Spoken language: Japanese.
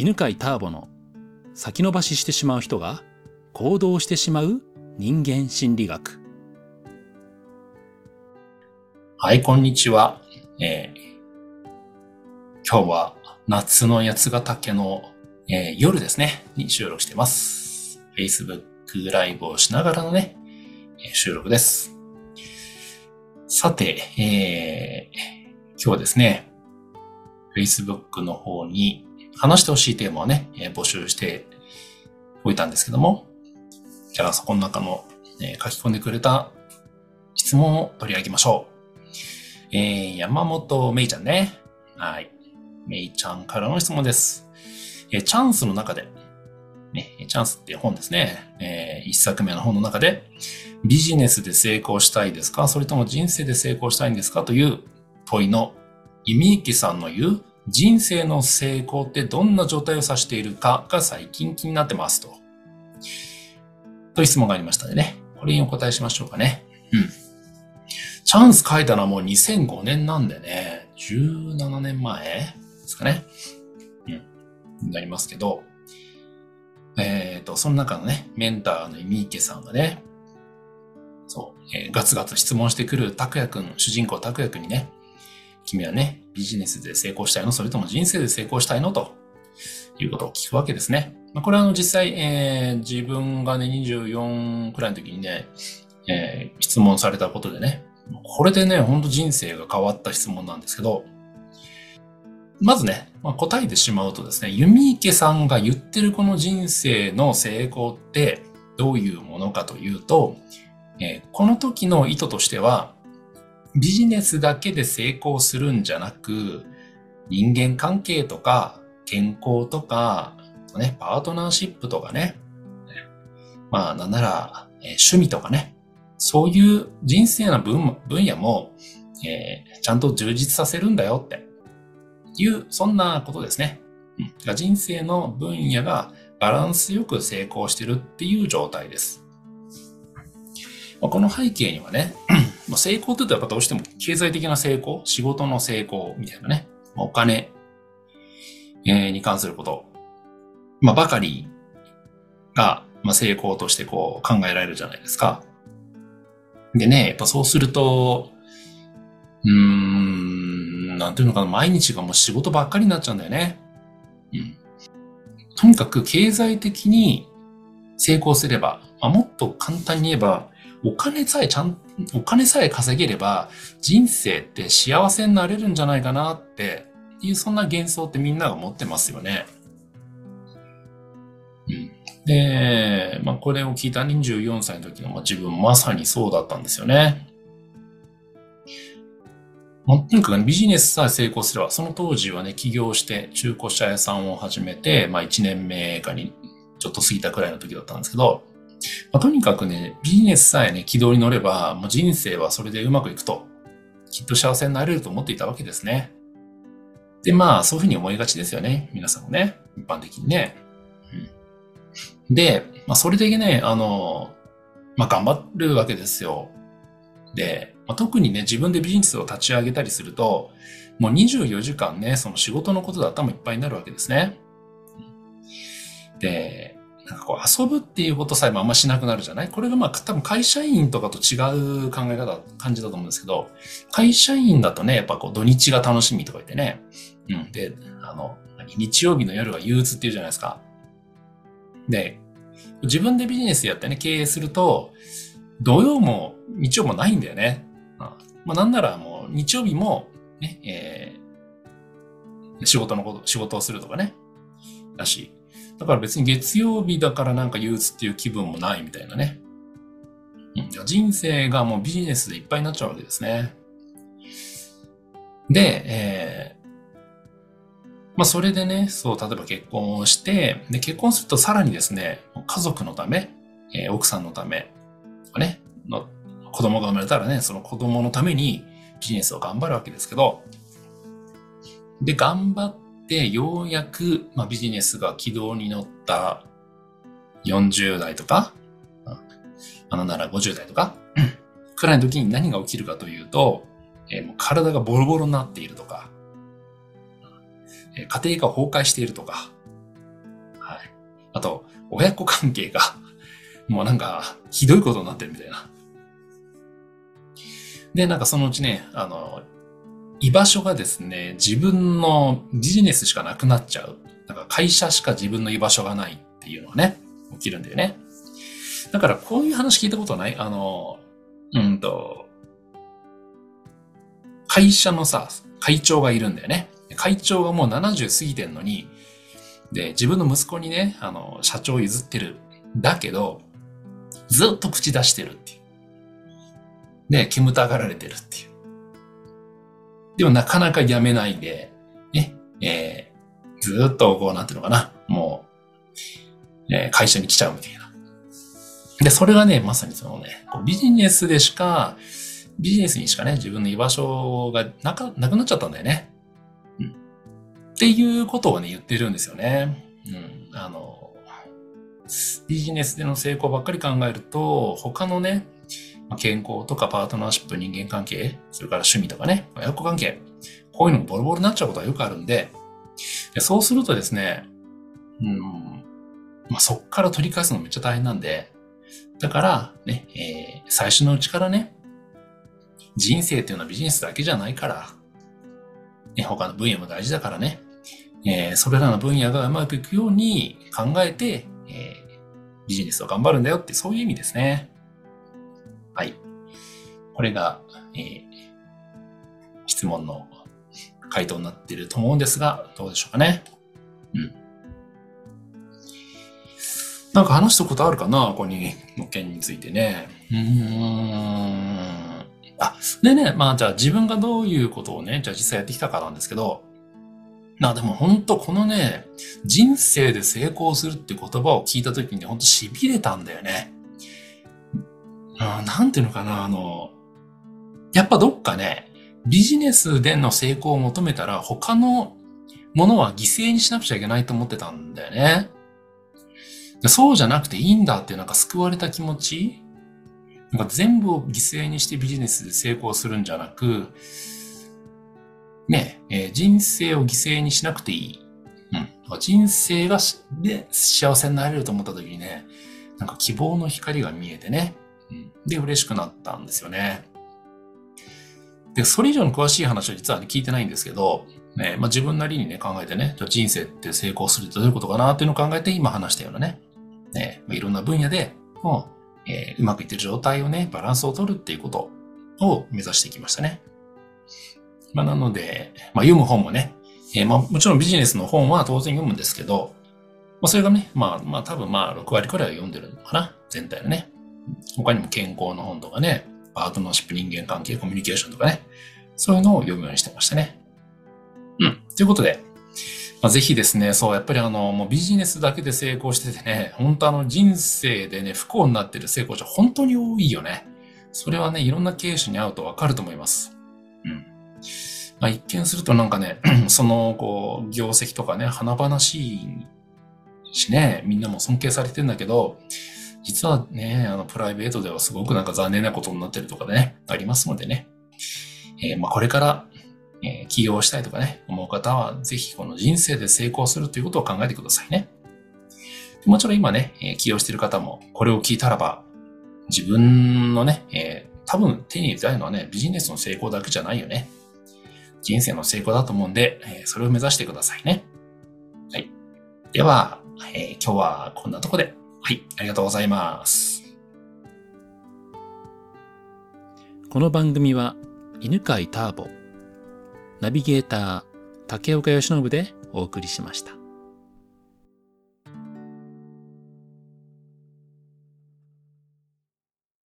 犬飼ターボの先延ばししてしまう人が行動してしまう人間心理学。はい、こんにちは。えー、今日は夏の八ヶ岳の、えー、夜ですね、に収録してます。Facebook ライブをしながらのね、収録です。さて、えー、今日はですね、Facebook の方に話してほしいテーマをね、えー、募集しておいたんですけども、じゃあそこの中の、えー、書き込んでくれた質問を取り上げましょう。えー、山本めいちゃんね。はい。めいちゃんからの質問です。えー、チャンスの中で、ね、チャンスっていう本ですね。えー、一作目の本の中で、ビジネスで成功したいですか？それとも人生で成功したいんですか？という問いの、イミイキさんの言う人生の成功ってどんな状態を指しているかが最近気になってますと。という質問がありましたのでね。これにお答えしましょうかね。うん。チャンス書いたのはもう2005年なんでね、17年前ですかね。うん。なりますけど、えっ、ー、と、その中のね、メンターのイミーケさんがね、そう、えー、ガツガツ質問してくる拓也くん、主人公拓也くんにね、君はね、ビジネスで成功したいの？それとも人生で成功したいの？ということを聞くわけですね。まあ、これはあの実際、えー、自分がね、24くらいの時にね、えー、質問されたことでね、これでね、ほんと人生が変わった質問なんですけど、まずね、まあ、答えてしまうとですね、弓池さんが言ってるこの人生の成功ってどういうものかというと、えー、この時の意図としては、ビジネスだけで成功するんじゃなく、人間関係とか健康とか、ね、パートナーシップとかね、まあなんなら、え、趣味とかね、そういう人生の分分野も、えー、ちゃんと充実させるんだよっていう、そんなことですね。うん、人生の分野がバランスよく成功してるっていう状態です。この背景にはね、まあ成功って言うとやっぱどうしても経済的な成功、仕事の成功みたいなね、お金、えに関すること、まあ、ばかりが、まあ、成功としてこう考えられるじゃないですか。でね、やっぱそうすると、うーん、なんていうのかな、毎日がもう仕事ばっかりになっちゃうんだよね。うん。とにかく経済的に成功すれば、まあ、もっと簡単に言えば、お金さえちゃん、お金さえ稼げれば人生って幸せになれるんじゃないかなっていう、そんな幻想ってみんなが持ってますよね。うん。で、まあこれを聞いた24歳の時の、まあ、自分まさにそうだったんですよね。まあ、とにかくビジネスさえ成功すれば、その当時はね、起業して中古車屋さんを始めて、まあ1年目かにちょっと過ぎたくらいの時だったんですけど、まあ、とにかくね、ビジネスさえね、軌道に乗れば、もう人生はそれでうまくいくと、きっと幸せになれると思っていたわけですね。で、まあ、そういうふうに思いがちですよね。皆さんもね。一般的にね。うん、で、まあ、それでね、あの、まあ、頑張るわけですよ。で、まあ、特にね、自分でビジネスを立ち上げたりすると、もう24時間ね、その仕事のことで頭いっぱいになるわけですね。で、遊ぶっていうことさえもあんましなくなるじゃない？これがまあ多分会社員とかと違う考え方、感じだと思うんですけど、会社員だとね、やっぱこう土日が楽しみとか言ってね、うん。で、あの、日曜日の夜は憂鬱っていうじゃないですか。で、自分でビジネスやってね、経営すると、土曜も日曜もないんだよね。まあ、なんならもう日曜日もね、えー、仕事のこと、仕事をするとかね、だし、だから別に月曜日だからなんか憂鬱っていう気分もないみたいなね。うん、人生がもうビジネスでいっぱいになっちゃうわけですね。で、えー、まあそれでね、そう、例えば結婚をして、で、結婚するとさらにですね、家族のため、えー、奥さんのため、ね、の子供が生まれたらね、その子供のためにビジネスを頑張るわけですけど、で、頑張っで、ようやく、まあ、ビジネスが軌道に乗った40代とか、あのなら50代とか、くらいの時に何が起きるかというと、えー、もう体がボロボロになっているとか、え、家庭が崩壊しているとか、はいあと、親子関係が、もうなんか、ひどいことになってるみたいな。で、なんかそのうちね、あの、居場所がですね、自分のビジネスしかなくなっちゃう。なんか会社しか自分の居場所がないっていうのはね、起きるんだよね。だからこういう話聞いたことない？あの、うんと、会社のさ、会長がいるんだよね。会長がもう70過ぎてんのに、で、自分の息子にね、あの、社長譲ってる。だけど、ずっと口出してるっていう。ね、煙たがられてるっていう。でもなかなかやめないで、ね、えー、ずっとこうなってるのかな。もう、えー、会社に来ちゃうみたいな。で、それがね、まさにそのね、ビジネスでしか、ビジネスにしかね、自分の居場所がなか、なくなっちゃったんだよね。うん。っていうことをね、言ってるんですよね。うん。あの、ビジネスでの成功ばっかり考えると、他のね、健康とかパートナーシップ、人間関係、それから趣味とかね、親子関係、こういうのもボロボロになっちゃうことはよくあるんで、でそうするとですね、うん、まあ、そっから取り返すのめっちゃ大変なんで、だから、ね、えー、最初のうちからね、人生っていうのはビジネスだけじゃないから、ね、他の分野も大事だからね、えー、それらの分野がうまくいくように考えて、えー、ビジネスを頑張るんだよってそういう意味ですね。はい。これが、えー、質問の回答になっていると思うんですが、どうでしょうかね。うん。なんか話したことあるかなここに、の件についてね。うん。あ、でね、まあじゃあ自分がどういうことをね、じゃあ実際やってきたかなんですけど、な、でも本当このね、人生で成功するって言葉を聞いた時に本当痺れたんだよね。あなんていうのかな、あの、やっぱどっかね、ビジネスでの成功を求めたら他のものは犠牲にしなくちゃいけないと思ってたんだよね。そうじゃなくていいんだっていうなんか救われた気持ちなんか全部を犠牲にしてビジネスで成功するんじゃなく、ね、えー、人生を犠牲にしなくていい。うん。人生がで幸せになれると思った時にね、なんか希望の光が見えてね、で、嬉しくなったんですよね。で、それ以上の詳しい話は実は、ね、聞いてないんですけど、ね、まあ、自分なりにね、考えてね、じゃ人生って成功するってどういうことかなっていうのを考えて今話したようなね、ね、まあ、いろんな分野で、もう、えー、うまくいってる状態をね、バランスを取るっていうことを目指してきましたね。まあ、なので、まあ、読む本もね、えー、まあ、もちろんビジネスの本は当然読むんですけど、まあ、それがね、まあ、まあ、多分まあ、6割くらいは読んでるのかな全体のね。他にも健康の本とかね、パートナーシップ人間関係、コミュニケーションとかね、そういうのを読むようにしてましたね。うん。ということで、まあ、ぜひですね、そう、やっぱりあの、もうビジネスだけで成功しててね、本当あの人生でね、不幸になってる成功者本当に多いよね。それはね、いろんなケースに会うとわかると思います。うん。まあ、一見するとなんかね、その、こう、業績とかね、華々しいしね、みんなも尊敬されてんだけど、実はね、あの、プライベートではすごくなんか残念なことになってるとかでね、ありますのでね。えー、まあ、これからえー、起業したいとかね、思う方は、ぜひこの人生で成功するということを考えてくださいね。もちろん今ね、えー、起業してる方も、これを聞いたらば、自分のね、えー、多分手に入れたいのはね、ビジネスの成功だけじゃないよね。人生の成功だと思うんで、えー、それを目指してくださいね。はい。では、えー、今日はこんなとこで。はい、ありがとうございます。この番組は、犬飼ターボナビゲーター竹岡由伸でお送りしました。